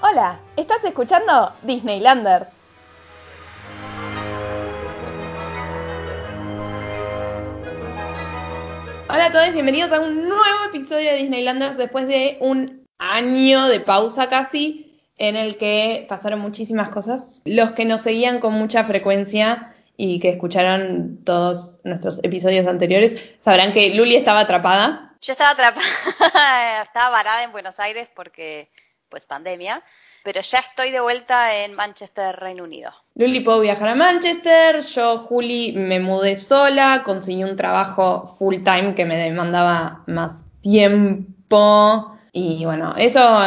Hola, ¿estás escuchando Disneylander? Hola a todos, bienvenidos a un nuevo episodio de Disneylanders después de un año de pausa casi en el que pasaron muchísimas cosas. Los que nos seguían con mucha frecuencia y que escucharon todos nuestros episodios anteriores sabrán que Luli estaba atrapada. Yo estaba atrapada, estaba varada en Buenos Aires porque, pues, pandemia, pero ya estoy de vuelta en Manchester, Reino Unido. Luli pudo viajar a Manchester, yo, Juli, me mudé sola, conseguí un trabajo full time que me demandaba más tiempo y bueno, eso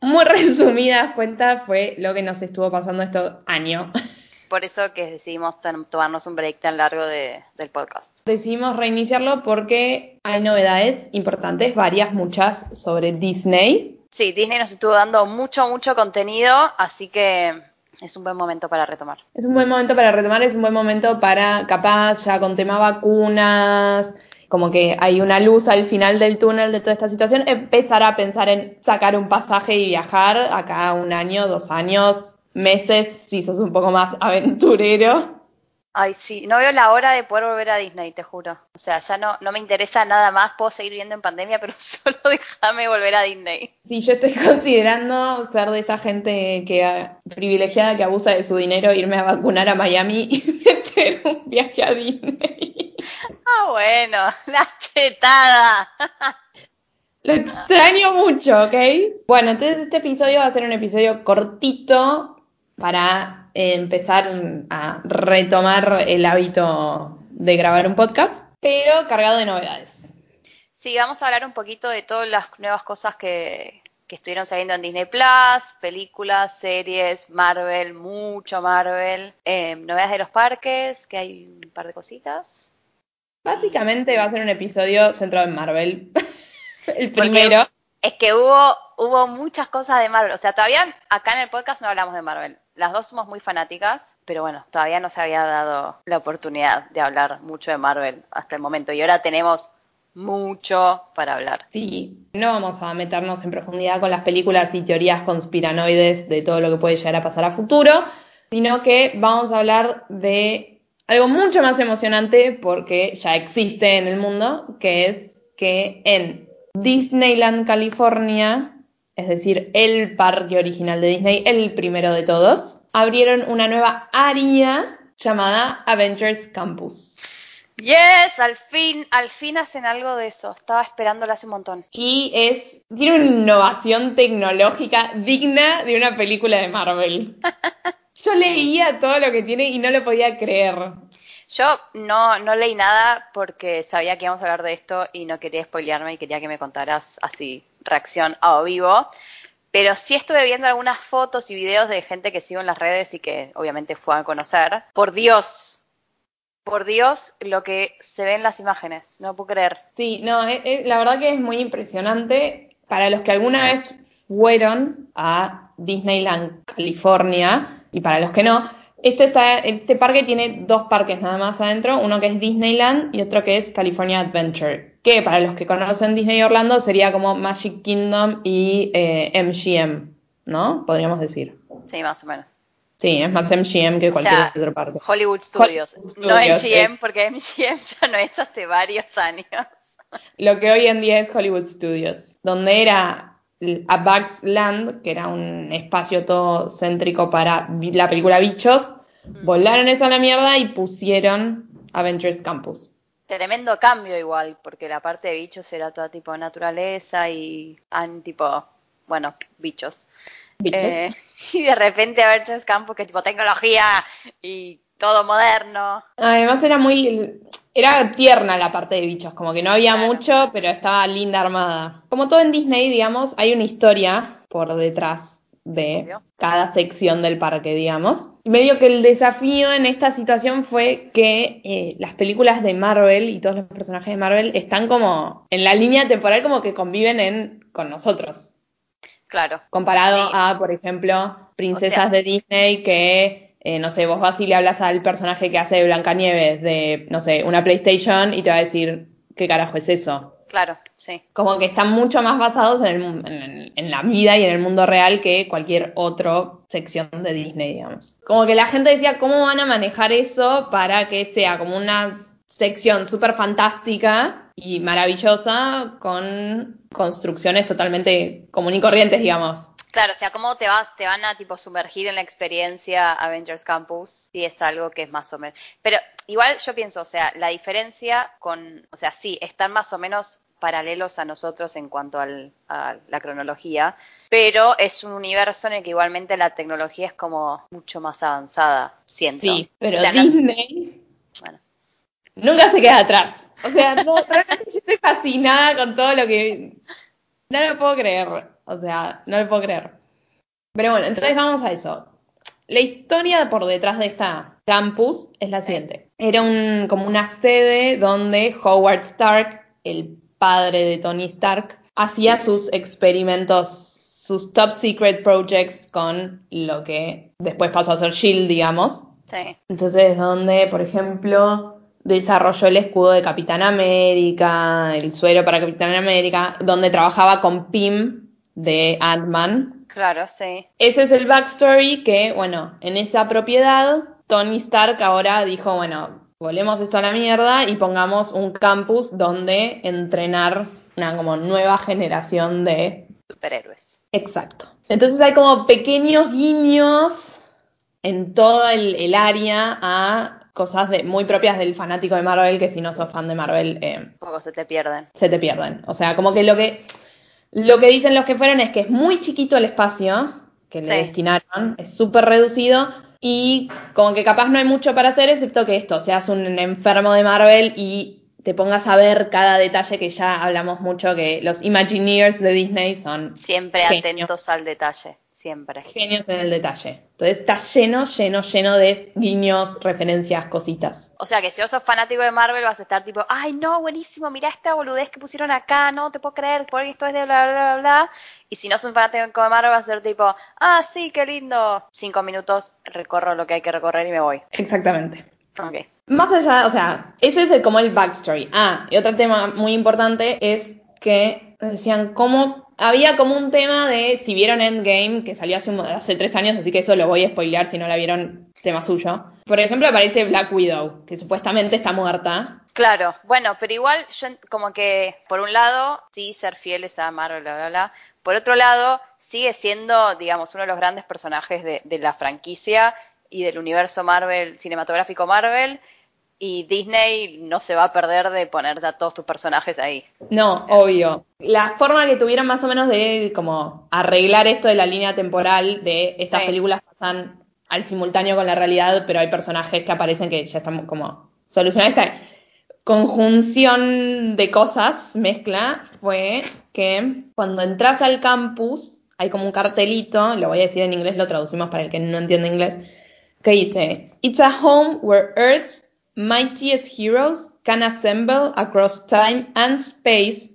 muy resumidas cuentas fue lo que nos estuvo pasando este año. Por eso que decidimos tomarnos un break tan largo de, del podcast. Decidimos reiniciarlo porque hay novedades importantes, varias, muchas, sobre Disney. Sí, Disney nos estuvo dando mucho, mucho contenido, así que es un buen momento para retomar. Es un buen momento para retomar, es un buen momento para, capaz, ya con tema vacunas, como que hay una luz al final del túnel de toda esta situación, empezar a pensar en sacar un pasaje y viajar acá un año, dos años, meses si sos un poco más aventurero. Ay, sí, no veo la hora de poder volver a Disney, te juro. O sea, ya no, no me interesa nada más, puedo seguir viendo en pandemia, pero solo déjame volver a Disney. Sí, yo estoy considerando ser de esa gente que privilegiada que abusa de su dinero, irme a vacunar a Miami y meter un viaje a Disney. Ah, bueno, la chetada. Lo extraño mucho, ¿ok? Bueno, entonces este episodio va a ser un episodio cortito para empezar a retomar el hábito de grabar un podcast, pero cargado de novedades. Sí, vamos a hablar un poquito de todas las nuevas cosas que, que estuvieron saliendo en Disney Plus, películas, series, Marvel, mucho Marvel, eh, novedades de los parques, que hay un par de cositas. Básicamente va a ser un episodio centrado en Marvel. el primero. Es que hubo, hubo muchas cosas de Marvel. O sea, todavía acá en el podcast no hablamos de Marvel. Las dos somos muy fanáticas, pero bueno, todavía no se había dado la oportunidad de hablar mucho de Marvel hasta el momento. Y ahora tenemos mucho para hablar. Sí, no vamos a meternos en profundidad con las películas y teorías conspiranoides de todo lo que puede llegar a pasar a futuro, sino que vamos a hablar de algo mucho más emocionante porque ya existe en el mundo, que es que en Disneyland California, es decir, el parque original de Disney, el primero de todos, abrieron una nueva área llamada Avengers Campus. Yes, al fin, al fin hacen algo de eso. Estaba esperándolo hace un montón. Y es, tiene una innovación tecnológica digna de una película de Marvel. Yo leía todo lo que tiene y no lo podía creer. Yo no, no leí nada porque sabía que íbamos a hablar de esto y no quería spoilearme y quería que me contaras así, reacción a vivo. Pero sí estuve viendo algunas fotos y videos de gente que sigo en las redes y que obviamente fue a conocer. Por Dios, por Dios, lo que se ve en las imágenes, no puedo creer. Sí, no, es- es- la verdad que es muy impresionante. Para los que alguna vez fueron a Disneyland California y para los que no, este, está, este parque tiene dos parques nada más adentro, uno que es Disneyland y otro que es California Adventure, que para los que conocen Disney Orlando sería como Magic Kingdom y eh, MGM, ¿no? Podríamos decir. Sí, más o menos. Sí, es más MGM que O cualquier sea, otro parque. Hollywood Studios, Hollywood no MGM, es- porque MGM ya no es hace varios años. lo que hoy en día es Hollywood Studios, donde era a Bugs Land, que era un espacio todo céntrico para la película Bichos, volaron eso a la mierda y pusieron Avengers Campus. Tremendo cambio igual, porque la parte de bichos era toda tipo de naturaleza y tipo, bueno, bichos. Bichos. Eh, y de repente Avengers Campus que tipo tecnología y todo moderno. Además era muy, era tierna la parte de bichos, como que no había Claro. mucho, pero estaba linda armada. Como todo en Disney, digamos, hay una historia por detrás de cada sección del parque, digamos. Y medio que el desafío en esta situación fue que eh, las películas de Marvel y todos los personajes de Marvel están como en la línea temporal como que conviven en, con nosotros. Claro. Comparado Sí. a, por ejemplo, princesas O sea- de Disney que, eh, no sé, vos vas y le hablas al personaje que hace de Blancanieves de, no sé, una PlayStation y te va a decir, ¿qué carajo es eso? Claro, sí. Como que están mucho más basados en, el- en- en la vida y en el mundo real que cualquier otra sección de Disney, digamos. Como que la gente decía, ¿cómo van a manejar eso para que sea como una sección súper fantástica y maravillosa con construcciones totalmente común y corrientes, digamos? Claro, o sea, ¿cómo te, vas, te van a tipo sumergir en la experiencia Avengers Campus? Si es algo que es más o menos. Pero igual yo pienso, o sea, la diferencia con, o sea, sí, están más o menos paralelos a nosotros en cuanto al- a la cronología, pero es un universo en el que igualmente la tecnología es como mucho más avanzada, siento. Sí, pero O sea, no- Disney bueno, nunca se queda atrás. O sea, no, realmente yo estoy fascinada con todo lo que... No lo puedo creer. O sea, no lo puedo creer. Pero bueno, entonces vamos a eso. La historia por detrás de esta campus es la siguiente. Era un, como una sede donde Howard Stark, el padre de Tony Stark, hacía sus experimentos, sus top secret projects con lo que después pasó a ser Shield, digamos. sí. Entonces, donde, por ejemplo, desarrolló el escudo de Capitán América, el suero para Capitán América, donde trabajaba con Pym de Ant-Man. Claro, sí. Ese es el backstory que, bueno, en esa propiedad, Tony Stark ahora dijo, bueno, volvemos esto a la mierda y pongamos un campus donde entrenar una como nueva generación de Superhéroes. Exacto. Entonces hay como pequeños guiños en todo el, el área a cosas de, muy propias del fanático de Marvel, que si no sos fan de Marvel, eh, poco se te pierden. se te pierden. O sea, como que lo que lo que dicen los que fueron es que es muy chiquito el espacio que le Sí. destinaron, es súper reducido y como que capaz no hay mucho para hacer excepto que esto, seas un enfermo de Marvel y te pongas a ver cada detalle que ya hablamos mucho que los Imagineers de Disney son Siempre atentos al detalle. Siempre. genios en el detalle. Entonces está lleno, lleno, lleno de guiños, referencias, cositas. O sea que si vos sos fanático de Marvel vas a estar tipo, ay no, buenísimo, mirá esta boludez que pusieron acá, no te puedo creer, porque esto es de bla bla bla bla. Y si no sos un fanático de Marvel vas a ser tipo, ah sí, qué lindo. Cinco minutos, recorro lo que hay que recorrer y me voy. Exactamente. Ok. Más allá, o sea, ese es el, como el backstory. Ah, y otro tema muy importante es que decían cómo había como un tema de si vieron Endgame, que salió hace, hace tres años, así que eso lo voy a spoilear si no la vieron, tema suyo. Por ejemplo, aparece Black Widow, que supuestamente está muerta. Claro, bueno, pero igual yo como que por un lado sí ser fieles a Marvel, bla, bla, bla. Por otro lado, sigue siendo, digamos, uno de los grandes personajes de, de la franquicia y del universo Marvel, cinematográfico Marvel. Y Disney no se va a perder de poner a todos tus personajes ahí. No, obvio. La forma que tuvieron más o menos de como arreglar esto de la línea temporal de estas Sí. películas pasan al simultáneo con la realidad, pero hay personajes que aparecen que ya están como solucionar esta conjunción de cosas, mezcla, fue que cuando entras al campus hay como un cartelito, lo voy a decir en inglés, lo traducimos para el que no entiende inglés, que dice, It's a home where Earth's mightiest heroes can assemble across time and space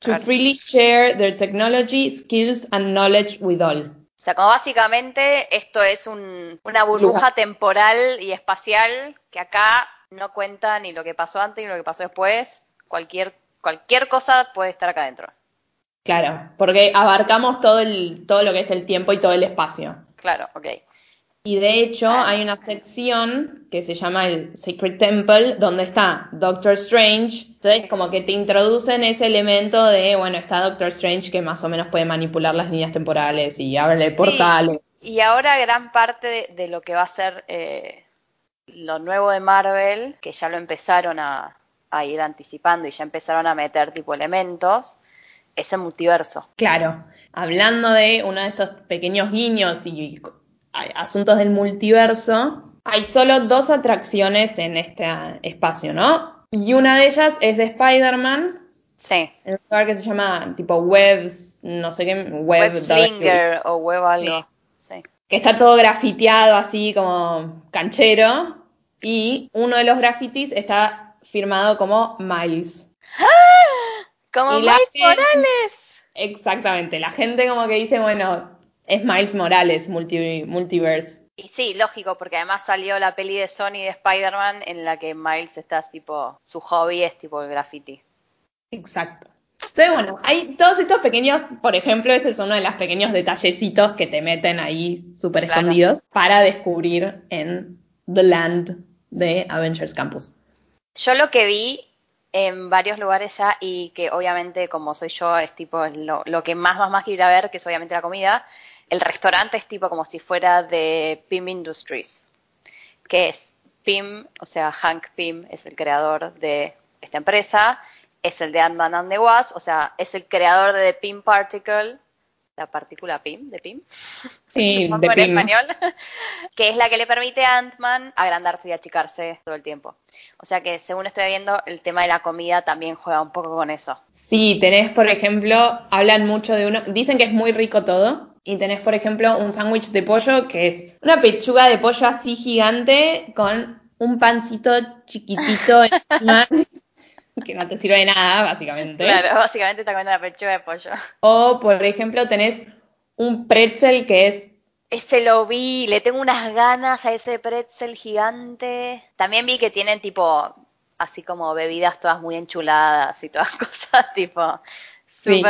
to Claro. freely share their technology, skills and knowledge with all. O sea, como básicamente esto es un- una burbuja temporal y espacial que acá no cuenta ni lo que pasó antes ni lo que pasó después. Cualquier, cualquier cosa puede estar acá adentro. Claro, porque abarcamos todo el, todo lo que es el tiempo y todo el espacio. Claro, ok. Y de hecho hay una sección que se llama el Sacred Temple, donde está Doctor Strange. Entonces como que te introducen ese elemento de, bueno, está Doctor Strange que más o menos puede manipular las líneas temporales y abre portales. Y ahora gran parte de, de lo que va a ser eh, lo nuevo de Marvel, que ya lo empezaron a, a ir anticipando y ya empezaron a meter tipo elementos, es el multiverso. Claro, hablando de uno de estos pequeños guiños y asuntos del multiverso, hay solo dos atracciones en este espacio, ¿no? Y una de ellas es de Spider-Man, Sí. en un lugar que se llama tipo Webs, no sé qué, Web, Web o Web algo. Sí. que está todo grafiteado así como canchero, y uno de los grafitis está firmado como Miles. Como Y Miles gente- Morales. Exactamente, la gente como que dice, bueno, es Miles Morales, multi- multiverse. Y sí, lógico, porque además salió la peli de Sony de Spider-Man en la que Miles está tipo, su hobby es tipo el graffiti. Exacto. Entonces, bueno, hay todos estos pequeños, por ejemplo, ese es uno de los pequeños detallecitos que te meten ahí súper Claro. escondidos para descubrir en The Land de Avengers Campus. Yo lo que vi en varios lugares ya y que obviamente como soy yo es tipo lo, lo que más más más quiero ir a ver, que es obviamente la comida. El restaurante es tipo como si fuera de Pym Industries, que es Pym, o sea, Hank Pym es el creador de esta empresa, es el de Ant-Man and the Wasp, o sea, es el creador de The Pym Particle, la partícula Pym, de Pym, Sí, de en español, que es la que le permite a Ant-Man agrandarse y achicarse todo el tiempo. O sea que según estoy viendo, el tema de la comida también juega un poco con eso. Sí, tenés, por ejemplo, hablan mucho de uno, dicen que es muy rico todo, y tenés, por ejemplo, un sándwich de pollo que es una pechuga de pollo así gigante con un pancito chiquitito encima, que no te sirve de nada, básicamente. Claro, básicamente está comiendo la pechuga de pollo. O, por ejemplo, tenés un pretzel que es Ese lo vi, le tengo unas ganas a ese pretzel gigante. También vi que tienen tipo, así como bebidas todas muy enchuladas y todas cosas tipo Sí.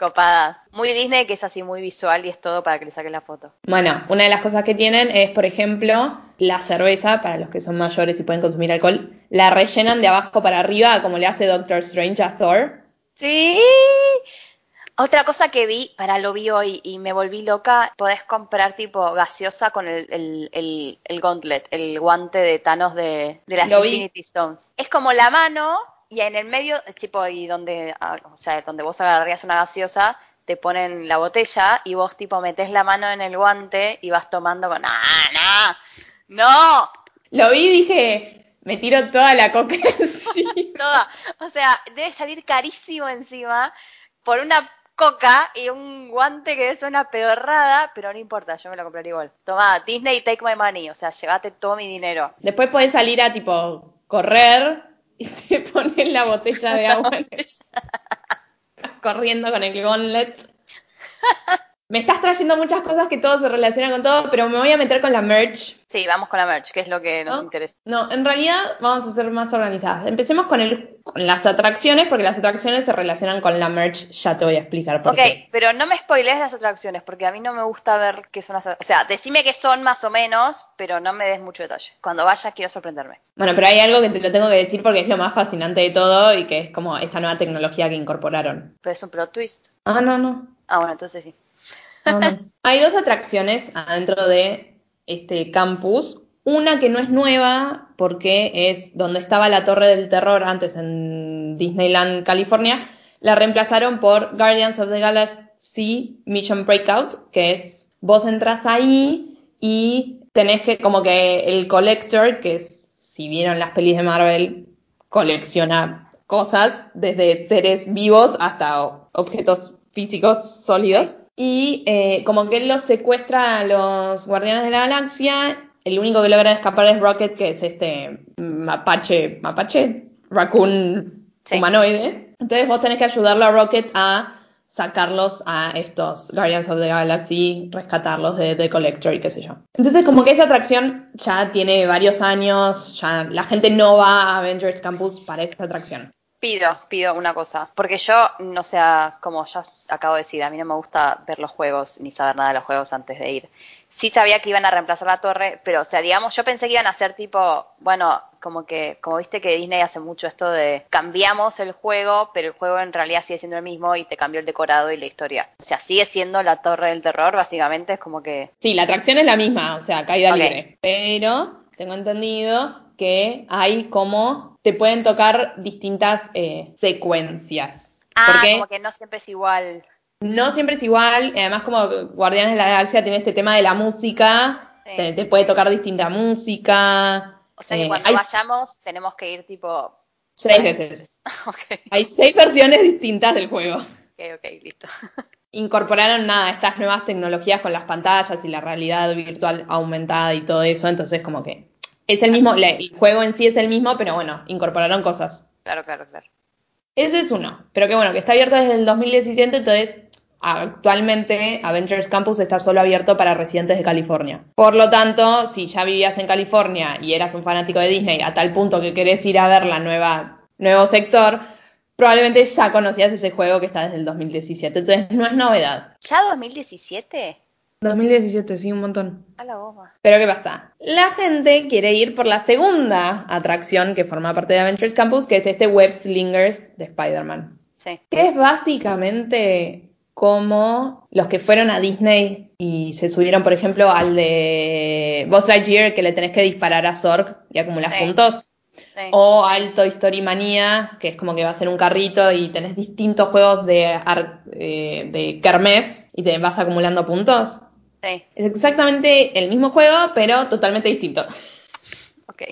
Copadas. Muy Disney que es así muy visual y es todo para que le saques la foto. Bueno, una de las cosas que tienen es, por ejemplo, la cerveza, para los que son mayores y pueden consumir alcohol, la rellenan de abajo para arriba, como le hace Doctor Strange a Thor. Sí. Otra cosa que vi, para lo vi hoy y me volví loca, podés comprar tipo gaseosa con el, el, el, el gauntlet, el guante de Thanos de, de las Lo vi. Infinity Stones. Es como la mano y en el medio, es tipo, y donde, ah, o sea, donde vos agarrarías una gaseosa, te ponen la botella y vos tipo metés la mano en el guante y vas tomando con, ¡ah, no! ¡No! Lo vi y dije, me tiro toda la coca encima. Toda. O sea, debe salir carísimo encima por una coca y un guante que es una pedorrada, pero no importa, yo me lo compraría igual. Toma, Disney, take my money, o sea, llévate todo mi dinero. Después podés salir a, tipo, correr y te pones la botella de agua corriendo con el gauntlet. Me estás trayendo muchas cosas que todo se relaciona con todo, pero me voy a meter con la merch. Sí, vamos con la merch, que es lo que nos ¿no? interesa. No, en realidad vamos a ser más organizadas. Empecemos con, el, con las atracciones, porque las atracciones se relacionan con la merch. Ya te voy a explicar por Ok, qué. pero no me spoilees las atracciones, porque a mí no me gusta ver qué son las O sea, decime que son más o menos, pero no me des mucho detalle. Cuando vaya quiero sorprenderme. Bueno, pero hay algo que te lo tengo que decir porque es lo más fascinante de todo y que es como esta nueva tecnología que incorporaron. Pero es un plot twist. Ah, no, no. Ah, bueno, entonces sí. No, no. Hay dos atracciones adentro de este campus. Una que no es nueva porque es donde estaba la Torre del Terror antes en Disneyland, California. La reemplazaron por Guardians of the Galaxy Mission Breakout, que es vos entras ahí y tenés que como que el collector, que es, si vieron las pelis de Marvel, colecciona cosas desde seres vivos hasta objetos físicos sólidos. Y eh, como que él los secuestra a los Guardianes de la Galaxia, el único que logra escapar es Rocket, que es este mapache, mapache, raccoon Sí. humanoide. Entonces vos tenés que ayudarlo a Rocket a sacarlos a estos Guardians of the Galaxy, rescatarlos de The Collector y qué sé yo. Entonces como que esa atracción ya tiene varios años, ya la gente no va a Avengers Campus para esa atracción. Pido, pido una cosa, porque yo, no sé, como ya acabo de decir, a mí no me gusta ver los juegos ni saber nada de los juegos antes de ir. Sí sabía que iban a reemplazar la torre, pero, o sea, digamos, yo pensé que iban a hacer tipo, bueno, como que, como viste que Disney hace mucho esto de cambiamos el juego, pero el juego en realidad sigue siendo el mismo y te cambió el decorado y la historia. O sea, sigue siendo la torre del terror, básicamente, es como que, Sí, la atracción es la misma, o sea, caída libre. Pero tengo entendido que hay como te pueden tocar distintas eh, secuencias. ah, Porque como que no siempre es igual. no siempre es igual, además como Guardianes de la Galaxia tiene este tema de la música, Sí. te, te puede tocar distinta música. O sea que eh, cuando hay vayamos tenemos que ir tipo... seis veces. Hay seis versiones distintas del juego. ok, ok, listo. Incorporaron nada, estas nuevas tecnologías con las pantallas y la realidad virtual aumentada y todo eso, entonces como que es el mismo, el juego en sí es el mismo, pero bueno, incorporaron cosas. Claro, claro, claro. Ese es uno, pero que bueno, que está abierto desde el 2017, entonces actualmente Avengers Campus está solo abierto para residentes de California. Por lo tanto, si ya vivías en California y eras un fanático de Disney a tal punto que querés ir a ver la nueva nuevo sector, probablemente ya conocías ese juego que está desde el 2017, entonces no es novedad. ¿Ya 2017? 2017, sí, un montón. A la goma. Pero ¿qué pasa? La gente quiere ir por la segunda atracción que forma parte de Adventures Campus, que es este Web Slingers de Spider-Man. Sí. Que es básicamente como los que fueron a Disney y se subieron, por ejemplo, al de Buzz Lightyear, que le tenés que disparar a Zorg y acumular Sí. puntos. sí. O al Toy Story Manía, que es como que vas en un carrito y tenés distintos juegos de, eh, de kermés y te vas acumulando puntos. Sí, Es exactamente el mismo juego, pero totalmente distinto. ok.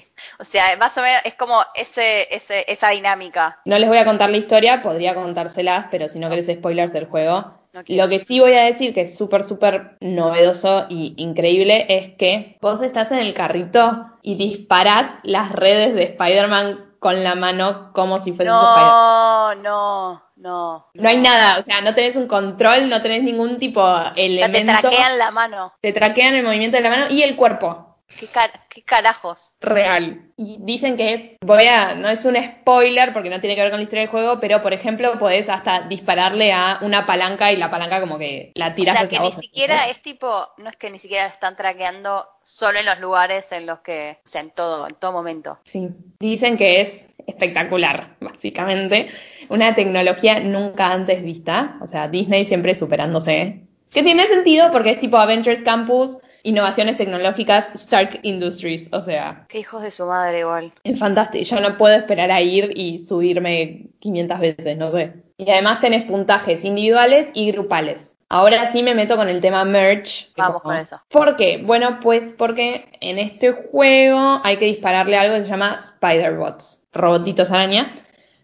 O sea, más o menos es como ese, ese, esa dinámica. No les voy a contar la historia, podría contárselas, pero si no querés spoilers del juego. No. Lo que sí voy a decir, que es súper, súper novedoso y increíble, es que vos estás en el carrito y disparás las redes de Spider-Man con la mano como si Spider-Man. No, no, no. No hay nada, o sea, no tenés un control, no tenés ningún tipo O sea, te elemento. traquean la mano. te traquean el movimiento de la mano y el cuerpo. ¿Qué, car- qué carajos? real. Y dicen que es, voy a, no es un spoiler porque no tiene que ver con la historia del juego, pero por ejemplo podés hasta dispararle a una palanca y la palanca como que la O tirás sea, hacia que ni siquiera es tipo, no es que ni siquiera están traqueando solo en los lugares en los que, o sea, en todo, en todo momento. Sí, dicen que es espectacular, básicamente. Una tecnología nunca antes vista, o sea, Disney siempre superándose. Que tiene sentido porque es tipo Avengers Campus, innovaciones tecnológicas, Stark Industries, o sea, Qué hijos de su madre igual. Es fantástico. Yo no puedo esperar a ir y subirme 500 veces, no sé. Y además tenés puntajes individuales y grupales. Ahora sí me meto con el tema merch. Vamos con eso. ¿Por qué? Bueno, pues porque en este juego hay que dispararle algo que se llama Spider-Bots, robotitos araña,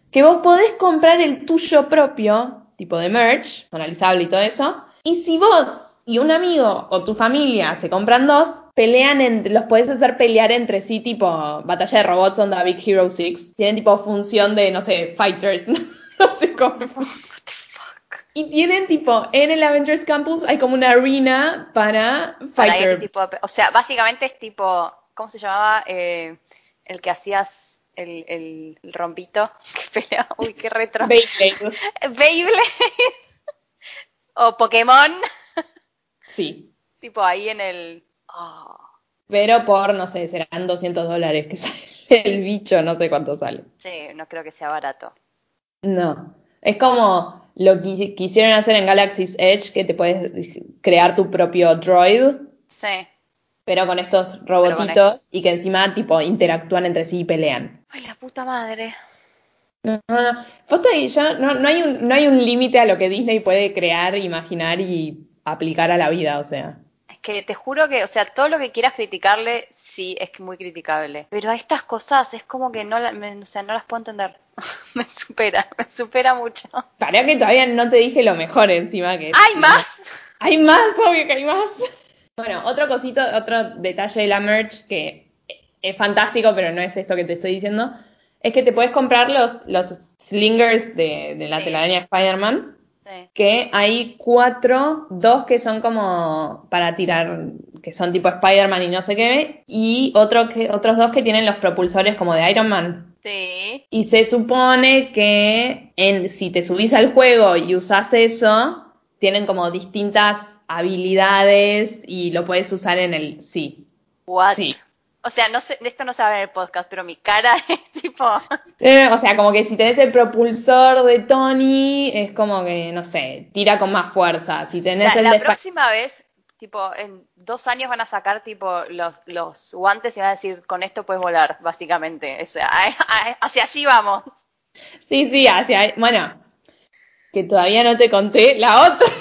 que vos podés comprar el tuyo propio, tipo de merch, analizable y todo eso. Y si vos y un amigo o tu familia se compran dos, pelean, en, los podés hacer pelear entre sí, tipo batalla de robots onda Big Hero 6. Tienen tipo función de, no sé, fighters. no sé cómo. What the fuck. Y tienen tipo, en el Avengers Campus hay como una arena para fighter. tipo de pe- o sea, básicamente es tipo, ¿cómo se llamaba? Eh, el que hacías el, el, el rompito que. Uy, qué retro. Beyblade. Beyblade. o Pokémon. Sí. tipo ahí en el. Ah, Pero por, no sé, serán 200 dólares que sale el bicho, no sé cuánto sale. sí, no creo que sea barato. No. Es como lo que quisieron hacer en Galaxy's Edge, que te puedes crear tu propio droid, Sí. pero con estos con robotitos estos. y que encima tipo interactúan entre sí y pelean. Ay, la puta madre. No, no, no. Posta que ya no, no hay un, no hay un límite a lo que Disney puede crear, imaginar y aplicar a la vida, o sea. Es que te juro que, o sea, todo lo que quieras criticarle, sí, es muy criticable. Pero a estas cosas es como que no, la- me- o sea, no las puedo entender. me supera, me supera mucho. Para que todavía no te dije lo mejor encima que ¡Hay más! Hay más, obvio que hay más. Bueno, otro cosito, otro detalle de la merch que es fantástico, pero no es esto que te estoy diciendo, es que te puedes comprar los, los slingers de, de la Sí. telaraña Spider-Man, Sí. que hay cuatro, dos que son como para tirar, que son tipo Spider-Man y no sé qué, y otro que, otros dos que tienen los propulsores como de Iron Man. Sí. Y se supone que en, si te subís al juego y usás eso, tienen como distintas habilidades y lo puedes usar en el sí. What? Sí. O sea, no sé, esto no se va a ver en el podcast, pero mi cara es tipo. Eh, O sea, como que si tenés el propulsor de Tony, es como que, no sé, tira con más fuerza. Si O sea, el la próxima vez, tipo, en dos años van a sacar tipo los, los guantes y van a decir, con esto puedes volar, básicamente. O sea, a- a- hacia allí vamos. Sí, sí, hacia... Bueno, que todavía no te conté la otra.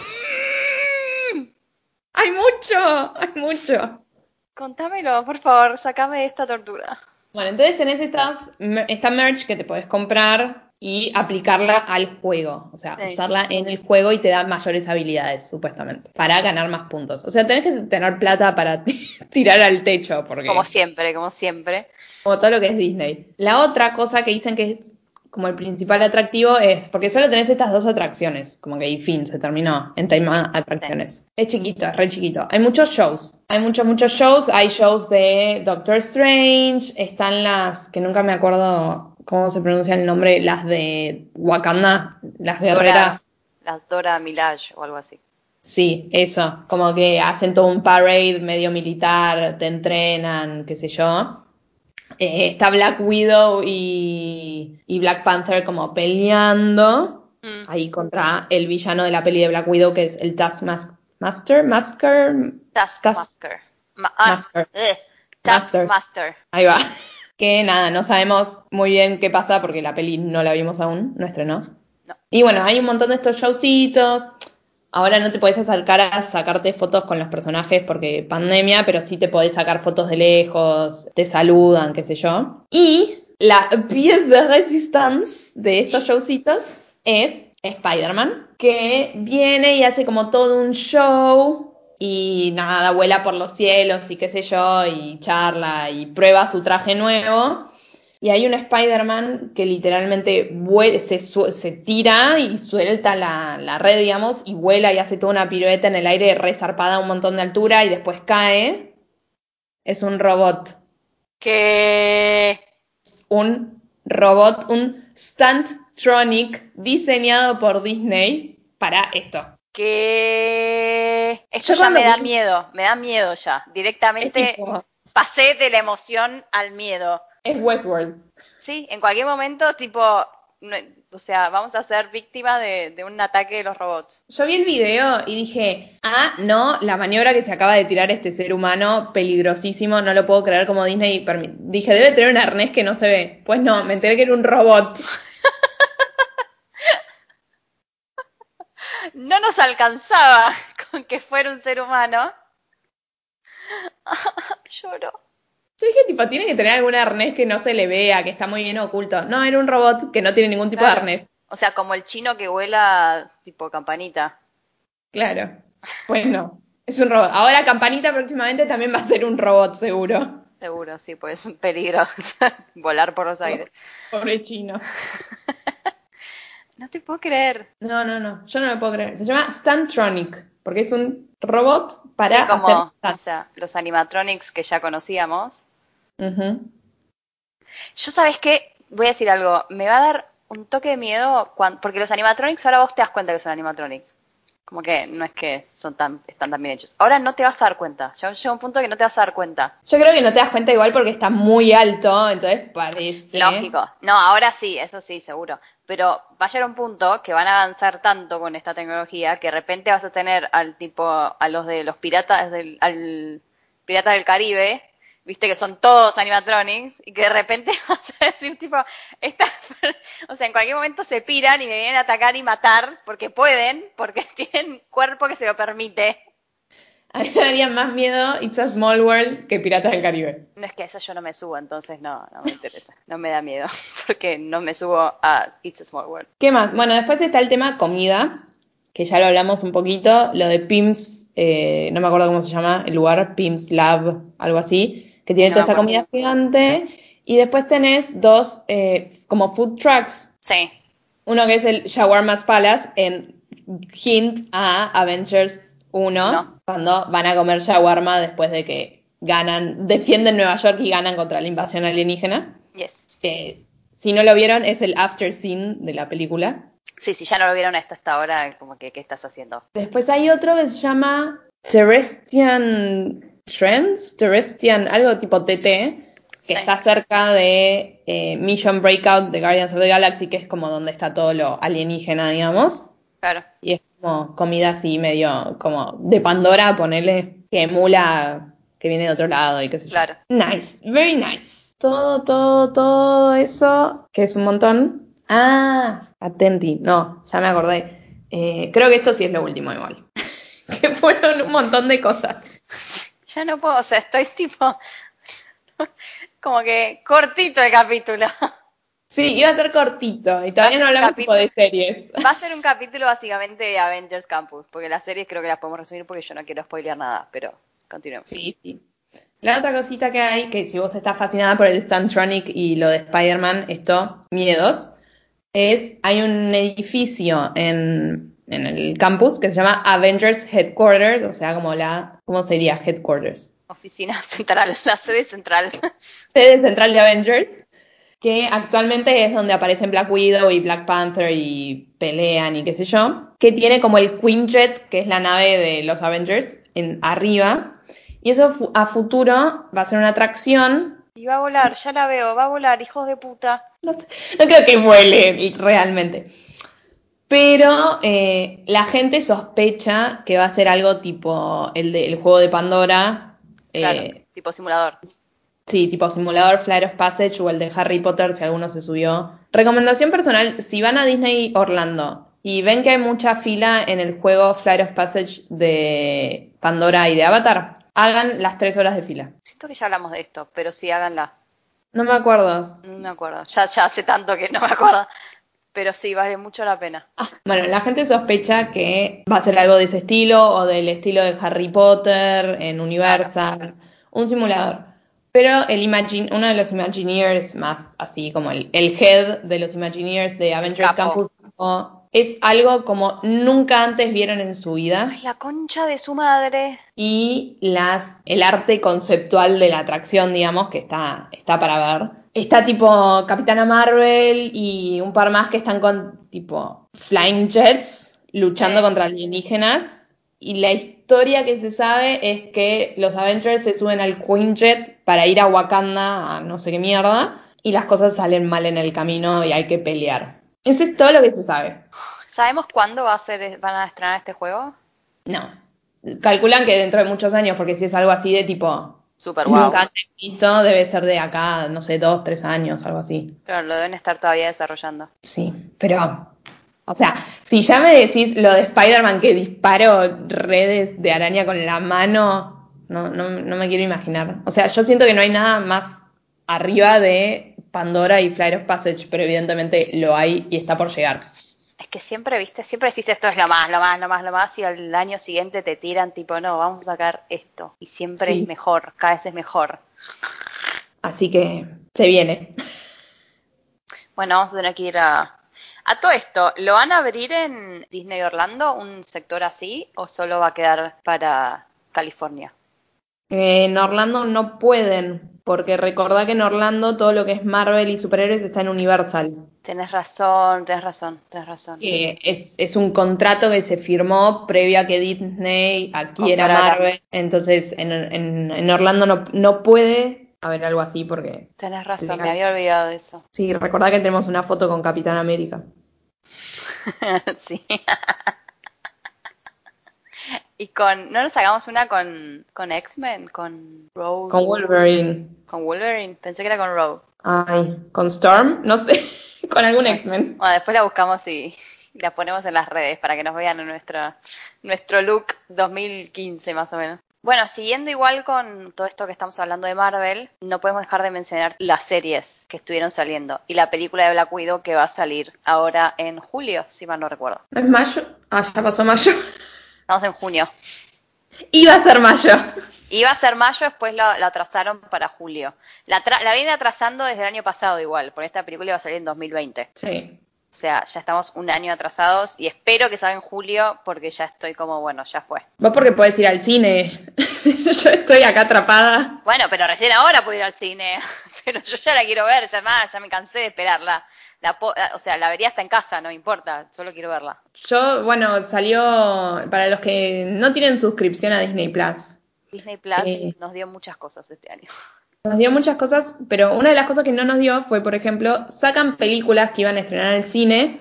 hay mucho, hay mucho. Contámelo, por favor, sacame de esta tortura. Bueno, entonces tenés estas, esta merch que te podés comprar y aplicarla al juego. O sea, Sí. usarla en el juego y te da mayores habilidades, supuestamente, para ganar más puntos. O sea, tenés que tener plata para tirar al techo, porque Como siempre, como siempre. como todo lo que es Disney. La otra cosa que dicen que es como el principal atractivo es, porque solo tenés estas dos atracciones, como que y fin, se terminó, en más atracciones. Es chiquito, es re chiquito. Hay muchos shows, hay muchos, muchos shows, hay shows de Doctor Strange, están las, que nunca me acuerdo ¿cómo se pronuncia el nombre? Las de Wakanda, las Dora, guerreras. las Dora Milaje o algo así. Sí, eso, como que hacen todo un parade medio militar, te entrenan, qué sé yo. Eh, está Black Widow y, y Black Panther como peleando Mm. ahí contra el villano de la peli de Black Widow, que es el Taskmaster, Masker, Taskmaster. Ma- ah, Master. eh, Master. Ahí va. Que nada, no sabemos muy bien qué pasa porque la peli no la vimos aún, no estrenó. No. Y bueno, hay un montón de estos showcitos. Ahora no te podés acercar a sacarte fotos con los personajes porque pandemia, pero sí te podés sacar fotos de lejos, te saludan, qué sé yo. Y la pièce de resistance de estos showcitos es Spider-Man, que viene y hace como todo un show y nada, vuela por los cielos y qué sé yo, y charla y prueba su traje nuevo. Y hay un Spider-Man que literalmente se, se tira y suelta la, la red, digamos, y vuela y hace toda una pirueta en el aire resarpada a un montón de altura y después cae. Es un robot. Que. Es un robot, un Stunttronic diseñado por Disney para esto. Que. Esto Yo ya me da miedo, me da miedo ya. Directamente pasé de la emoción al miedo. Es Westworld. Sí, en cualquier momento, tipo. no- o sea, vamos a ser víctimas de, de un ataque de los robots. Yo vi el video y dije, ah, no, la maniobra que se acaba de tirar este ser humano, peligrosísimo, no lo puedo creer como Disney. Dije, debe tener un arnés que no se ve. Pues no, me enteré que era un robot. No nos alcanzaba con que fuera un ser humano. Lloro. Yo dije, tipo, tiene que tener algún arnés que no se le vea, que está muy bien oculto. No, era un robot que no tiene ningún tipo Claro. de arnés. O sea, como el chino que vuela tipo campanita. Claro. Pues no, es un robot. Ahora Campanita próximamente también va a ser un robot, seguro. Seguro, sí, pues es un peligro volar por los aires. Pobre chino. No te puedo creer. No, no, no, yo no lo puedo creer. Se llama Stuntronic, porque es un robot para Sí, como, hacer o sea, los animatronics que ya conocíamos. Ujú. Yo, ¿sabes qué? Voy a decir algo. Me va a dar un toque de miedo porque los animatronics ahora vos te das cuenta que son animatronics. Como que no es que son tan, están tan bien hechos. Ahora no te vas a dar cuenta. Ya llega un punto que no te vas a dar cuenta. Yo creo que no te das cuenta igual porque está muy alto, entonces parece. Lógico. No, ahora sí, eso sí, seguro. Pero va a llegar un punto que van a avanzar tanto con esta tecnología que de repente vas a tener al tipo, a los de los piratas del, al pirata del Caribe, viste que son todos animatronics, y que de repente vas a decir tipo, esta, o sea, en cualquier momento se piran y me vienen a atacar y matar, porque pueden, porque tienen cuerpo que se lo permite. A mí me daría más miedo It's a Small World que Piratas del Caribe. No es que a eso yo no me subo, entonces no, no me interesa, no me da miedo, porque no me subo a It's a Small World. ¿Qué más? Bueno, después está el tema comida, que ya lo hablamos un poquito, lo de Pim's, eh, no me acuerdo cómo se llama el lugar, Pim's Lab, algo así, que tiene No toda esta comida gigante. Y después tenés dos eh, como food trucks, Sí, uno que es el Shawarma's Palace, en hint a Avengers 1, No. cuando van a comer shawarma después de que ganan, defienden Nueva York y ganan contra la invasión alienígena. yes. Si no lo vieron, es el after scene de la película. Sí, si ya no lo vieron hasta esta hora, como que, ¿qué estás haciendo? Después hay otro que se llama Terrestrian Trends, Terrestrian, algo tipo TT, que Sí. está cerca de eh, Mission Breakout de Guardians of the Galaxy, que es como donde está todo lo alienígena, digamos. Claro. Y es como comida así medio como de Pandora, ponele, que emula que viene de otro lado y qué sé yo. Claro. Nice, very nice. Todo, todo, todo eso, que es un montón. Ah, atenti, no, ya me acordé. Eh, creo que esto sí es lo último igual. que fueron un montón de cosas. Ya no puedo, o sea, estoy tipo. como que cortito el capítulo. Sí, iba a ser cortito y todavía no hablamos tipo de series. Va a ser un capítulo básicamente de Avengers Campus, porque las series creo que las podemos resumir porque yo no quiero spoilear nada, pero continuemos. Sí, sí. La otra cosita que hay, que si vos estás fascinada por el Stuntronic y lo de Spider-Man, esto, miedos, es, hay un edificio en, en el campus que se llama Avengers Headquarters, o sea, como la, ¿cómo sería Headquarters? Oficina central, la sede central. Sede central de Avengers, que actualmente es donde aparecen Black Widow y Black Panther y pelean y qué sé yo, que tiene como el Quinjet, que es la nave de los Avengers, en arriba. Y eso a futuro va a ser una atracción. Y va a volar, ya la veo, va a volar, hijos de puta. No, sé, no creo que vuele realmente. Pero eh, la gente sospecha que va a ser algo tipo el del juego de Pandora. Claro, eh, tipo simulador. Sí, tipo simulador Flight of Passage o el de Harry Potter si alguno se subió. Recomendación personal, si van a Disney Orlando y ven que hay mucha fila en el juego Flight of Passage de Pandora y de Avatar, hagan las tres horas de fila. Siento que ya hablamos de esto, pero sí, háganla. No me acuerdo. No me acuerdo. Ya, ya hace tanto que no me acuerdo. Pero sí, vale mucho la pena. Ah, bueno, la gente sospecha que va a ser algo de ese estilo o del estilo de Harry Potter en Universal. Un simulador. Pero el Imagine, uno de los Imagineers, más así como el, el head de los Imagineers de Avengers Campus, es algo como nunca antes vieron en su vida. Ay, la concha de su madre. Y las, el arte conceptual de la atracción, digamos, que está, está para ver. Está tipo Capitana Marvel y un par más que están con tipo Flying Jets luchando Sí. contra alienígenas. Y la historia que se sabe es que los Avengers se suben al Quinjet para ir a Wakanda a no sé qué mierda. Y las cosas salen mal en el camino y hay que pelear. Eso es todo lo que se sabe. ¿Sabemos cuándo va a ser, van a estrenar este juego? No. Calculan que dentro de muchos años, porque si es algo así de tipo Super guau. nunca antes visto, debe ser de acá, no sé, dos, tres años, algo así. Claro, lo deben estar todavía desarrollando. Sí, pero, o sea, si ya me decís lo de Spider-Man que disparó redes de araña con la mano, no, no, no me quiero imaginar. O sea, yo siento que no hay nada más arriba de Pandora y Flight of Passage, pero evidentemente lo hay y está por llegar. Es que siempre, viste, siempre decís esto es lo más, lo más, lo más, lo más, y al año siguiente te tiran tipo, no, vamos a sacar esto. Y siempre Sí. es mejor, cada vez es mejor. Así que se viene. Bueno, vamos a tener que ir a... A todo esto, ¿lo van a abrir en Disney Orlando, un sector así, o solo va a quedar para California? En Orlando no pueden, porque recordá que en Orlando todo lo que es Marvel y superhéroes está en Universal. Tenés razón, tenés razón, tenés razón. que es, es un contrato que se firmó previo a que Disney adquiera. Marvel. Entonces, en, en- en Orlando no, no puede haber algo así porque... Tenés razón, me había olvidado de eso. Sí, recordá que tenemos una foto con Capitán América. sí. y con, ¿no nos hagamos una con, con X-Men? Con Rogue. Con Wolverine. Con Wolverine, pensé que era con Rogue. Ay, con Storm, no sé, con algún X-Men. Bueno, después la buscamos y la ponemos en las redes para que nos vean en nuestra, nuestro look 2015 más o menos. Bueno, siguiendo igual con todo esto que estamos hablando de Marvel, no podemos dejar de mencionar las series que estuvieron saliendo y la película de Black Widow que va a salir ahora en julio, si mal no recuerdo. ¿No es mayo? Ah, ya pasó mayo. Estamos en junio. Iba a ser mayo. Iba a ser mayo, después la, la atrasaron para julio. La, tra- la vienen atrasando desde el año pasado igual, porque esta película iba a salir en 2020. Sí. O sea, ya estamos un año atrasados y espero que salga en julio porque ya estoy como, bueno, ya fue. Vos porque podés ir al cine. Yo estoy acá atrapada. Bueno, pero recién ahora puedo ir al cine. Pero yo ya la quiero ver, ya más, ya me cansé de esperarla. La po- o sea, la vería hasta en casa, no importa, solo quiero verla. Yo, bueno, salió para los que no tienen suscripción a Disney Plus. Disney Plus Eh. nos dio muchas cosas este año. Nos dio muchas cosas, pero una de las cosas que no nos dio fue, por ejemplo, sacan películas que iban a estrenar en el cine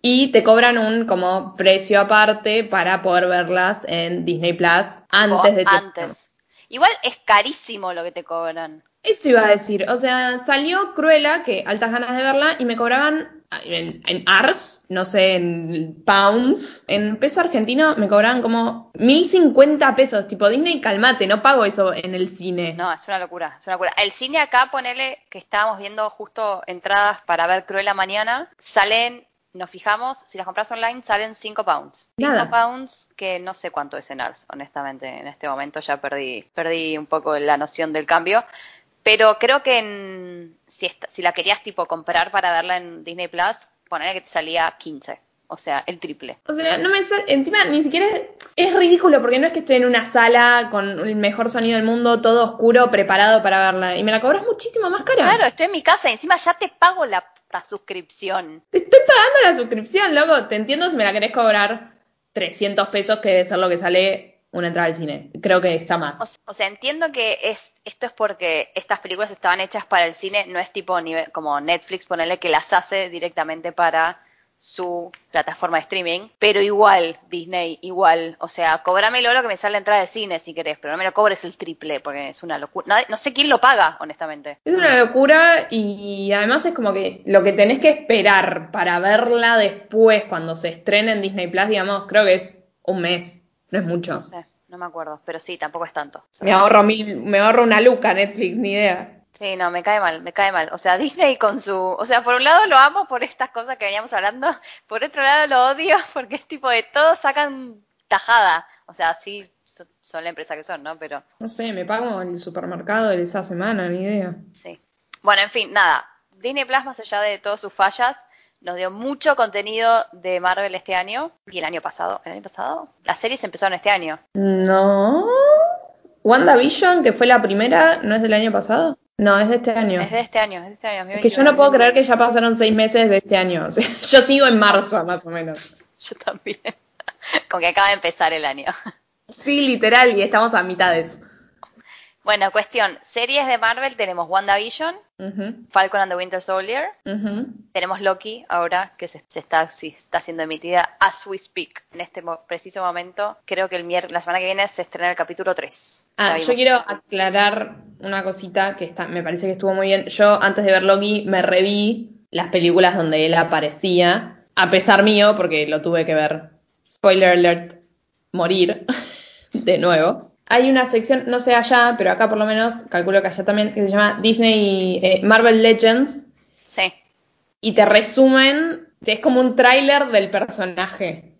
y te cobran un como precio aparte para poder verlas en Disney Plus antes de O tu antes. Igual es carísimo lo que te cobran. Eso iba a decir, o sea, salió Cruella, que altas ganas de verla, y me cobraban en, en ARS, no sé, en pounds, en peso argentino me cobraban como 1050 pesos, tipo Disney, calmate, no pago eso en el cine. No, es una locura, es una locura. El cine acá, ponele que estábamos viendo justo entradas para ver Cruella mañana, salen, nos fijamos, si las compras online salen 5 pounds. 5 Nada. pounds que no sé cuánto es en ARS, honestamente, en este momento ya perdí, perdí un poco la noción del cambio. Pero creo que en- si, esta- si la querías tipo comprar para verla en Disney Plus, ponele que te salía 15. O sea, el triple. O sea, no me encima ni siquiera es, ridículo porque no es que estoy en una sala con el mejor sonido del mundo, todo oscuro, preparado para verla y me la cobras muchísimo más cara. Claro, estoy en mi casa y encima ya te pago la puta suscripción. Te estoy pagando la suscripción, loco. Te entiendo si me la querés cobrar 300 pesos, que debe ser lo que sale una entrada al cine. Creo que está más. O, sea, entiendo que es esto es porque estas películas estaban hechas para el cine, no es tipo nivel, como Netflix, ponerle que las hace directamente para su plataforma de streaming, pero igual, Disney, igual, o sea, cobrámelo lo que me sale la entrada de cine si querés, pero no me lo cobres el triple, porque es una locura. No, no sé quién lo paga, honestamente. Es una locura y además es como que lo que tenés que esperar para verla después, cuando se estrene en Disney Plus, digamos, creo que es un mes. No es mucho. No sé, no me acuerdo, pero sí, tampoco es tanto. Me ahorro mil, me ahorro una luca Netflix, ni idea. Sí, no, me cae mal, me cae mal. O sea, Disney con su... O sea, por un lado lo amo por estas cosas que veníamos hablando, por otro lado lo odio porque es tipo de todos sacan tajada. O sea, sí, so- son la empresa que son, ¿no? Pero No sé, me pago el supermercado de esa semana, ni idea. sí. Bueno, en fin, nada. Disney Plus, más allá de todas sus fallas, nos dio mucho contenido de Marvel este año y el año pasado. ¿El año pasado? Las series empezaron este año. No. WandaVision, que fue la primera, ¿no es del año pasado? No, es de este año. Es de este año, es de este año. Es que yo no puedo creer que ya pasaron seis meses de este año. O sea, yo sigo en marzo, más o menos. Yo también. Como que acaba de empezar el año. Sí, literal, y estamos a mitades. Bueno, cuestión. Series de Marvel tenemos WandaVision, Falcon and the Winter Soldier. Tenemos Loki ahora que se, se está, siendo emitida as we speak. En este mo- preciso momento, creo que el mier- la semana que viene se estrena el capítulo 3. Ah, yo quiero aclarar una cosita que está, me parece que estuvo muy bien. Yo antes de ver Loki me reví las películas donde él aparecía, a pesar mío, porque lo tuve que ver. Spoiler alert, morir de nuevo. Hay una sección, no sé allá, pero acá por lo menos, calculo que allá también, que se llama Disney eh, Marvel Legends, Sí, y te resumen, es como un tráiler del personaje.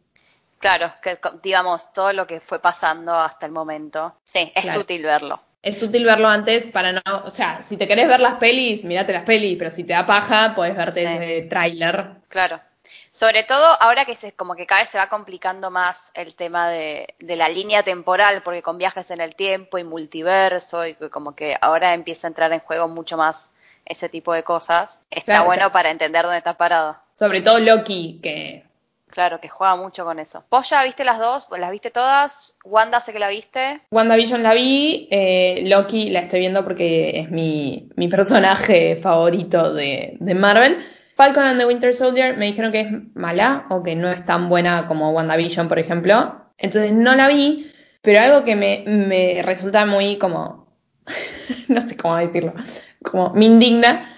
claro, que digamos todo lo que fue pasando hasta el momento. Sí, es Claro. útil verlo. Es útil verlo antes para no, o sea, si te querés ver las pelis, mirate las pelis, pero si te da paja, podés verte Sí. ese tráiler. Claro. Sobre todo ahora que se, como que cada vez se va complicando más el tema de, de la línea temporal, porque con viajes en el tiempo y multiverso, y como que ahora empieza a entrar en juego mucho más ese tipo de cosas. Está Claro, bueno o sea, para entender dónde estás parado. Sobre todo Loki, que Claro, que juega mucho con eso. ¿Vos ya viste las dos? ¿Las viste todas? Wanda sé que la viste. WandaVision la vi, eh, Loki la estoy viendo porque es mi, mi personaje favorito de, de Marvel. Falcon and the Winter Soldier me dijeron que es mala o que no es tan buena como WandaVision, por ejemplo. Entonces no la vi, pero algo que me, me resulta muy como, no sé cómo decirlo, como me indigna,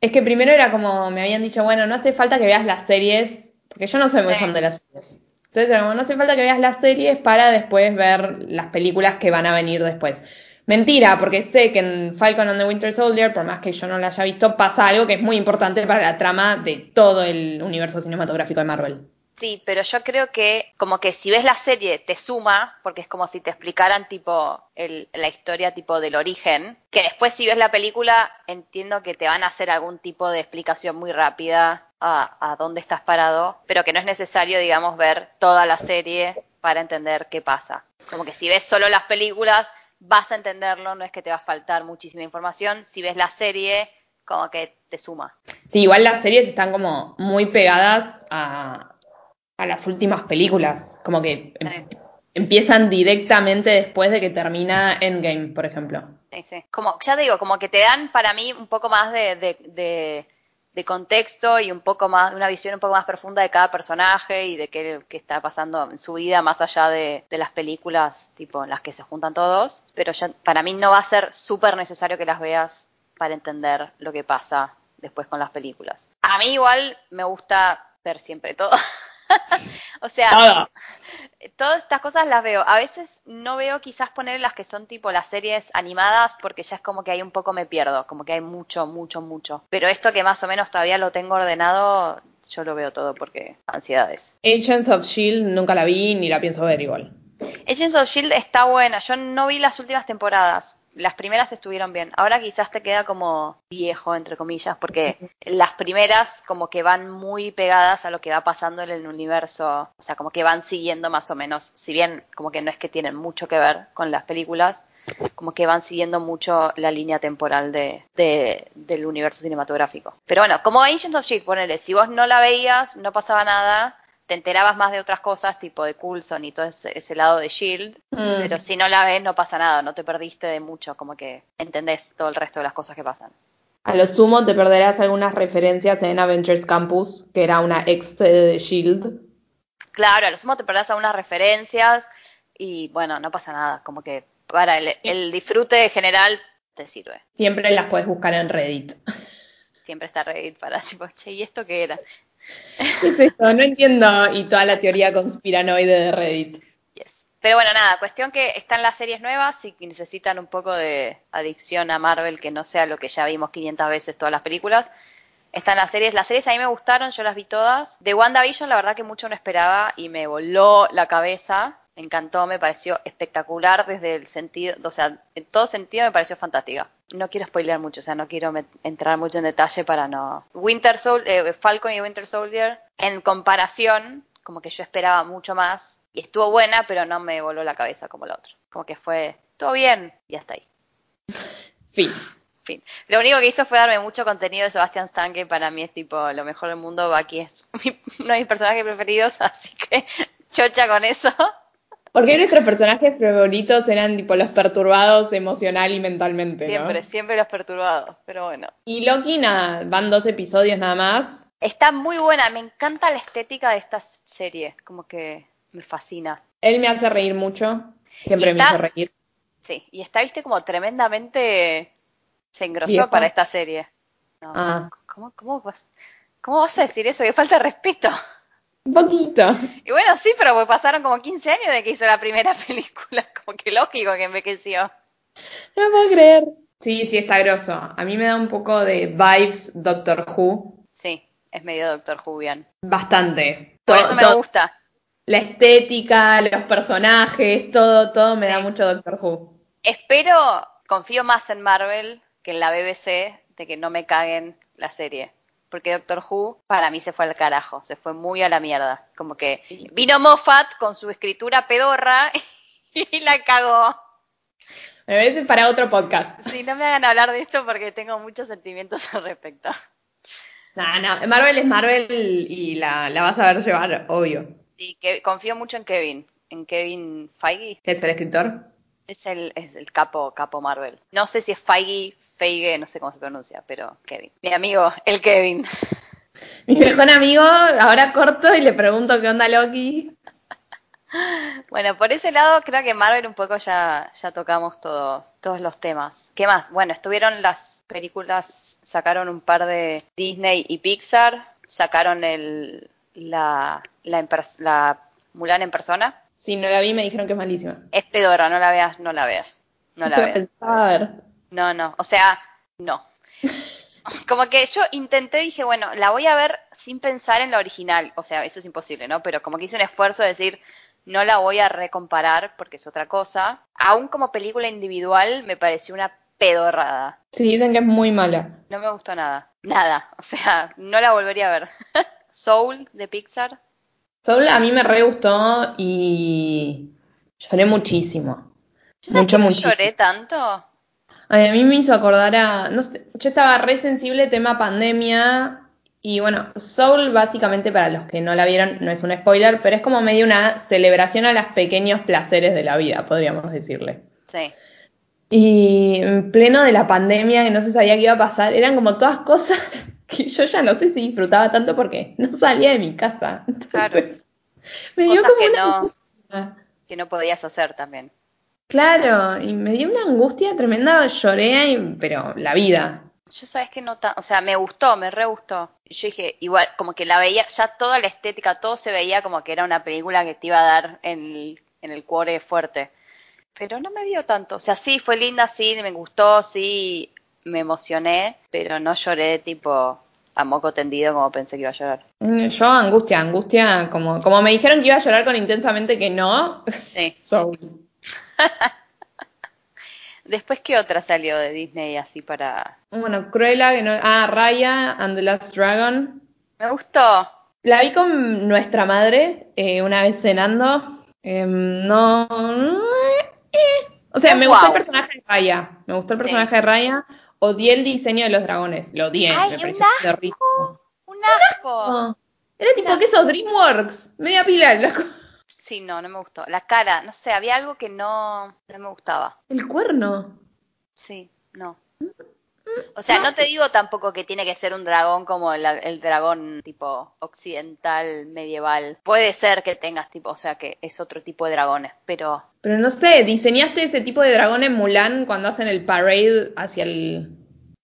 es que primero era como, me habían dicho, bueno, no hace falta que veas las series, porque yo no soy muy Sí. fan de las series. Entonces era como, no hace falta que veas las series para después ver las películas que van a venir después. Mentira, porque sé que en Falcon and the Winter Soldier, por más que yo no la haya visto, pasa algo que es muy importante para la trama de todo el universo cinematográfico de Marvel. Sí, pero yo creo que como que si ves la serie te suma, porque es como si te explicaran tipo el- la historia tipo del origen, que después si ves la película entiendo que te van a hacer algún tipo de explicación muy rápida a, a dónde estás parado, pero que no es necesario, digamos, ver toda la serie para entender qué pasa. Como que si ves solo las películas vas a entenderlo, no es que te va a faltar muchísima información, si ves la serie como que te suma. Sí, igual las series están como muy pegadas a, a las últimas películas, como que em- empiezan directamente después de que termina Endgame, por ejemplo. Sí, sí. Como, ya te digo, como que te dan para mí un poco más de, de, de- de contexto y un poco más, una visión un poco más profunda de cada personaje y de qué, está pasando en su vida, más allá de, de las películas, tipo en las que se juntan todos. Pero ya, para mí no va a ser súper necesario que las veas para entender lo que pasa después con las películas. A mí igual me gusta ver siempre todo. o sea. Todas estas cosas las veo. A veces no veo quizás poner las que son tipo las series animadas porque ya es como que hay un poco me pierdo, como que hay mucho, mucho, mucho. Pero esto que más o menos todavía lo tengo ordenado, yo lo veo todo porque ansiedades. Agents of Shield nunca la vi ni la pienso ver igual. Agents of Shield está buena. Yo no vi las últimas temporadas, las primeras estuvieron bien. Ahora quizás te queda como viejo, entre comillas, porque las primeras como que van muy pegadas a lo que va pasando en el universo, o sea, como que van siguiendo más o menos, si bien como que no es que tienen mucho que ver con las películas, como que van siguiendo mucho la línea temporal de, del universo cinematográfico. Pero bueno, como Agents of Shield, ponele, si vos no la veías, no pasaba nada, te enterabas más de otras cosas, tipo de Coulson y todo ese, lado de Shield, mm. pero si no la ves no pasa nada, no te perdiste de mucho, como que entendés todo el resto de las cosas que pasan. A lo sumo te perderás algunas referencias en Avengers Campus, que era una ex de Shield. Claro, a lo sumo te perdrás algunas referencias y bueno, no pasa nada, como que para el, el disfrute general te sirve. Siempre las puedes buscar en Reddit. Siempre está Reddit para tipo, che, ¿y esto qué era? No entiendo. Y toda la teoría conspiranoide de Reddit. Pero bueno, nada, cuestión que están las series nuevas y que necesitan un poco de adicción a Marvel, que no sea lo que ya vimos 500 veces todas las películas. Están las series, las series a mí me gustaron, yo las vi todas. De WandaVision la verdad que mucho no esperaba y me voló la cabeza me encantó, me pareció espectacular desde el sentido, o sea, en todo sentido me pareció fantástica. No quiero spoilear mucho, o sea, no quiero entrar mucho en detalle para no. Winter Soldier, eh, Falcon y Winter Soldier, en comparación, como que yo esperaba mucho más y estuvo buena, pero no me voló la cabeza como la otra. Como que fue todo bien y hasta ahí. Fin. Fin. Lo único que hizo fue darme mucho contenido de Sebastian Stan, que para mí es tipo lo mejor del mundo. Aquí es uno de mis personajes preferidos, así que chocha con eso. Porque nuestros personajes favoritos eran tipo los perturbados emocional y mentalmente. Siempre, siempre los perturbados, pero bueno. Y Loki, nada, van dos episodios nada más. Está muy buena, me encanta la estética de esta serie, como que me fascina. Él me hace reír mucho, siempre me hizo reír. Sí, y está, viste, como tremendamente se engrosó para esta serie. ah. ¿cómo, cómo, vas, ¿Cómo vas a decir eso? Que falta de respeto. Un poquito. Y bueno, sí, pero pues pasaron como 15 años de que hizo la primera película. Como que lógico que envejeció. No puedo creer. Sí, sí, está groso. A mí me da un poco de vibes Doctor Who. Sí, es medio Doctor Who bien. Bastante. Por eso me gusta. La estética, los personajes, todo, todo me da mucho Doctor Who. Espero, confío más en Marvel que en la BBC de que no me caguen la serie porque Doctor Who para mí se fue al carajo, se fue muy a la mierda. Como que vino Moffat con su escritura pedorra y la cagó. Me parece para otro podcast. Sí, no me hagan hablar de esto porque tengo muchos sentimientos al respecto. No, no, Marvel es Marvel y la, vas a ver llevar, obvio. Sí, que confío mucho en Kevin, en Kevin Feige. ¿Qué es el escritor? Es el, es el capo, capo Marvel. No sé si es Feige, Feige, no sé cómo se pronuncia, pero Kevin. Mi amigo, el Kevin. Mi mejor amigo, ahora corto y le pregunto qué onda Loki. Bueno, por ese lado creo que Marvel un poco ya, ya tocamos todos los temas. ¿Qué más? Bueno, estuvieron las películas, sacaron un par de Disney y Pixar, sacaron el, la, la, la Mulan en persona, Sí, no la vi, me dijeron que es malísima. Es pedora, no la veas, no la veas. No la veas. No, no, o sea, no. Como que yo intenté, dije, bueno, la voy a ver sin pensar en la original. O sea, eso es imposible, ¿no? Pero como que hice un esfuerzo de decir, no la voy a recomparar porque es otra cosa. Aún como película individual me pareció una pedorrada. Sí, dicen que es muy mala. No me gustó nada. Nada. O sea, no la volvería a ver. Soul de Pixar. Soul a mí me re gustó y lloré muchísimo. ¿Yo mucho, mucho. lloré tanto? Ay, a mí me hizo acordar a, no sé, yo estaba re sensible tema pandemia y bueno, Soul básicamente para los que no la vieron no es un spoiler, pero es como medio una celebración a los pequeños placeres de la vida, podríamos decirle. Sí. Y en pleno de la pandemia, que no se sabía qué iba a pasar, eran como todas cosas que yo ya no sé si disfrutaba tanto porque no salía de mi casa. claro. Me dio como que no que no podías hacer también. Claro, y me dio una angustia tremenda, lloré, pero la vida. Yo sabes que no o sea, me gustó, me re gustó. Yo dije, igual, como que la veía, ya toda la estética, todo se veía como que era una película que te iba a dar en el, en el cuore fuerte. Pero no me dio tanto. O sea, sí, fue linda, sí, me gustó, sí, me emocioné, pero no lloré tipo a moco tendido como pensé que iba a llorar. Mm, yo angustia, angustia, como, como me dijeron que iba a llorar con intensamente que no. Sí. Después, ¿qué otra salió de Disney así para...? Bueno, Cruella, que no... Ah, Raya and the Last Dragon. Me gustó. La vi con nuestra madre eh, una vez cenando. Em, no... eh. O sea, Oh, me gustó el personaje de Raya. Me gustó el personaje de Raya. Odié el diseño de los dragones. Lo odié. Ay, me un pareció asco. horrísimo. Un asco. Era tipo que esos DreamWorks. Media pila, loco. Sí, no, no me gustó. La cara, no sé, había algo que no, no me gustaba. El cuerno. Sí, no. O sea, no te digo tampoco que tiene que ser un dragón como el, el dragón tipo occidental, medieval. Puede ser que tengas tipo, o sea, que es otro tipo de dragones, pero Pero no sé, diseñaste ese tipo de dragón en Mulan cuando hacen el parade hacia el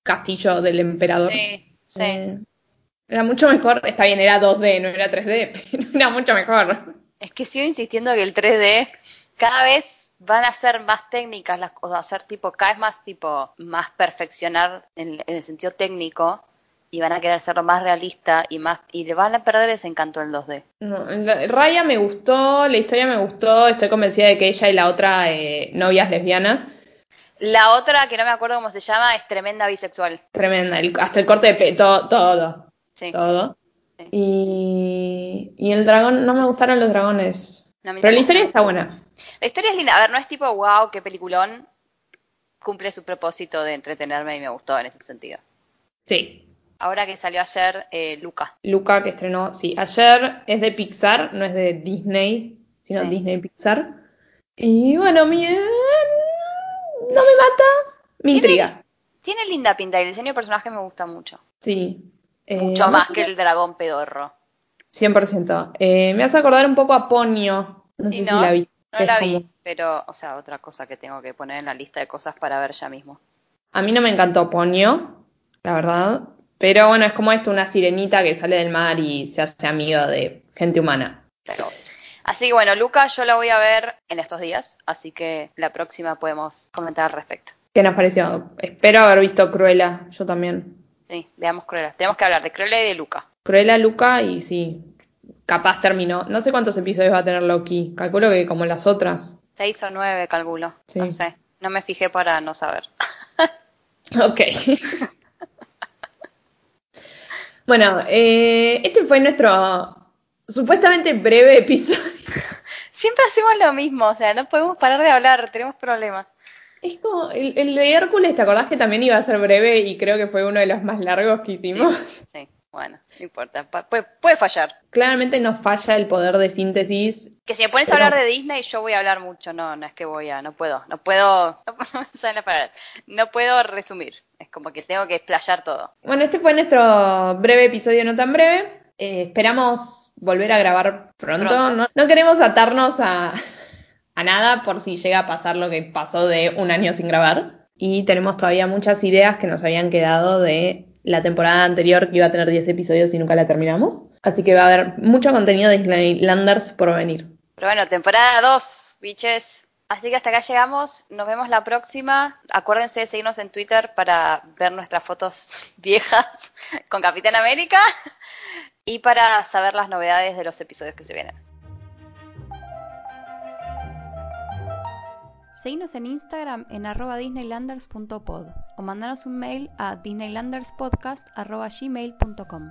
castillo del emperador. sí, sí. Eh, era mucho mejor, está bien, era 2D, no era 3D, pero era mucho mejor. Que sigo insistiendo que el 3D cada vez van a ser más técnicas las cosas, a ser tipo, cada vez más tipo, más perfeccionar en, en el sentido técnico y van a querer hacerlo más realista y más y le van a perder ese encanto del 2D. No, Raya me gustó, la historia me gustó, estoy convencida de que ella y la otra eh, novias lesbianas, La otra que no me acuerdo cómo se llama es tremenda bisexual. tremenda, el- hasta el corte de pelo, todo, todo, Sí. todo. Sí. Y, y el dragón, no me gustaron los dragones. No, Pero la historia está buena. La historia es linda. A ver, no es tipo, wow, qué peliculón. Cumple su propósito de entretenerme y me gustó en ese sentido. Sí. Ahora que salió ayer, eh, Luca. Luca que estrenó, sí, ayer es de Pixar, no es de Disney, sino Sí. Disney Pixar. Y bueno, mi, eh, no me mata, me intriga. Tiene linda pinta y el diseño de personaje me gusta mucho. Sí. Eh, Mucho más que el dragón pedorro. 100%. Eh, me hace acordar un poco a Ponyo. No Sí, sé ¿no? si la vi. No la como- vi, pero, o sea, otra cosa que tengo que poner en la lista de cosas para ver ya mismo. A mí no me encantó Ponyo, la verdad. Pero bueno, es como esto, una sirenita que sale del mar y se hace amiga de gente humana. Pero- Así que bueno, Luca yo la voy a ver en estos días, así que la próxima podemos comentar al respecto. ¿Qué nos pareció? Espero haber visto Cruella, yo también. Sí, veamos Cruella. Tenemos que hablar de Cruella y de Luca. Cruella, Luca y sí, capaz terminó. No sé cuántos episodios va a tener Loki. Calculo que como las otras. Seis o nueve, calculo. Sí. No sé. No me fijé para no saber. Ok. bueno, eh, este fue nuestro supuestamente breve episodio. Siempre hacemos lo mismo, o sea, no podemos parar de hablar, tenemos problemas. Es como el, el de Hércules, ¿te acordás que también iba a ser breve y creo que fue uno de los más largos que hicimos? Sí, sí, bueno, no importa. Puede, puede fallar. Claramente nos falla el poder de síntesis. Que si me pones Pero- a hablar de Disney, yo voy a hablar mucho. No, no es que voy a, no puedo, no puedo, no, palabras. no puedo resumir. Es como que tengo que explayar todo. Bueno, este fue nuestro breve episodio, no tan breve. Eh, esperamos volver a grabar pronto. Pronto. No, no queremos atarnos a, a nada por si llega a pasar lo que pasó de un año sin grabar. Y tenemos todavía muchas ideas que nos habían quedado de la temporada anterior que iba a tener 10 episodios y nunca la terminamos. Así que va a haber mucho contenido de Disneylanders por venir. Pero bueno, temporada 2, biches. Así que hasta acá llegamos. Nos vemos la próxima. Acuérdense de seguirnos en Twitter para ver nuestras fotos viejas con Capitán América y para saber las novedades de los episodios que se vienen. Seguinos en Instagram en arroba disneylanders.pod o mandanos un mail a disneylanderspodcast.gmail.com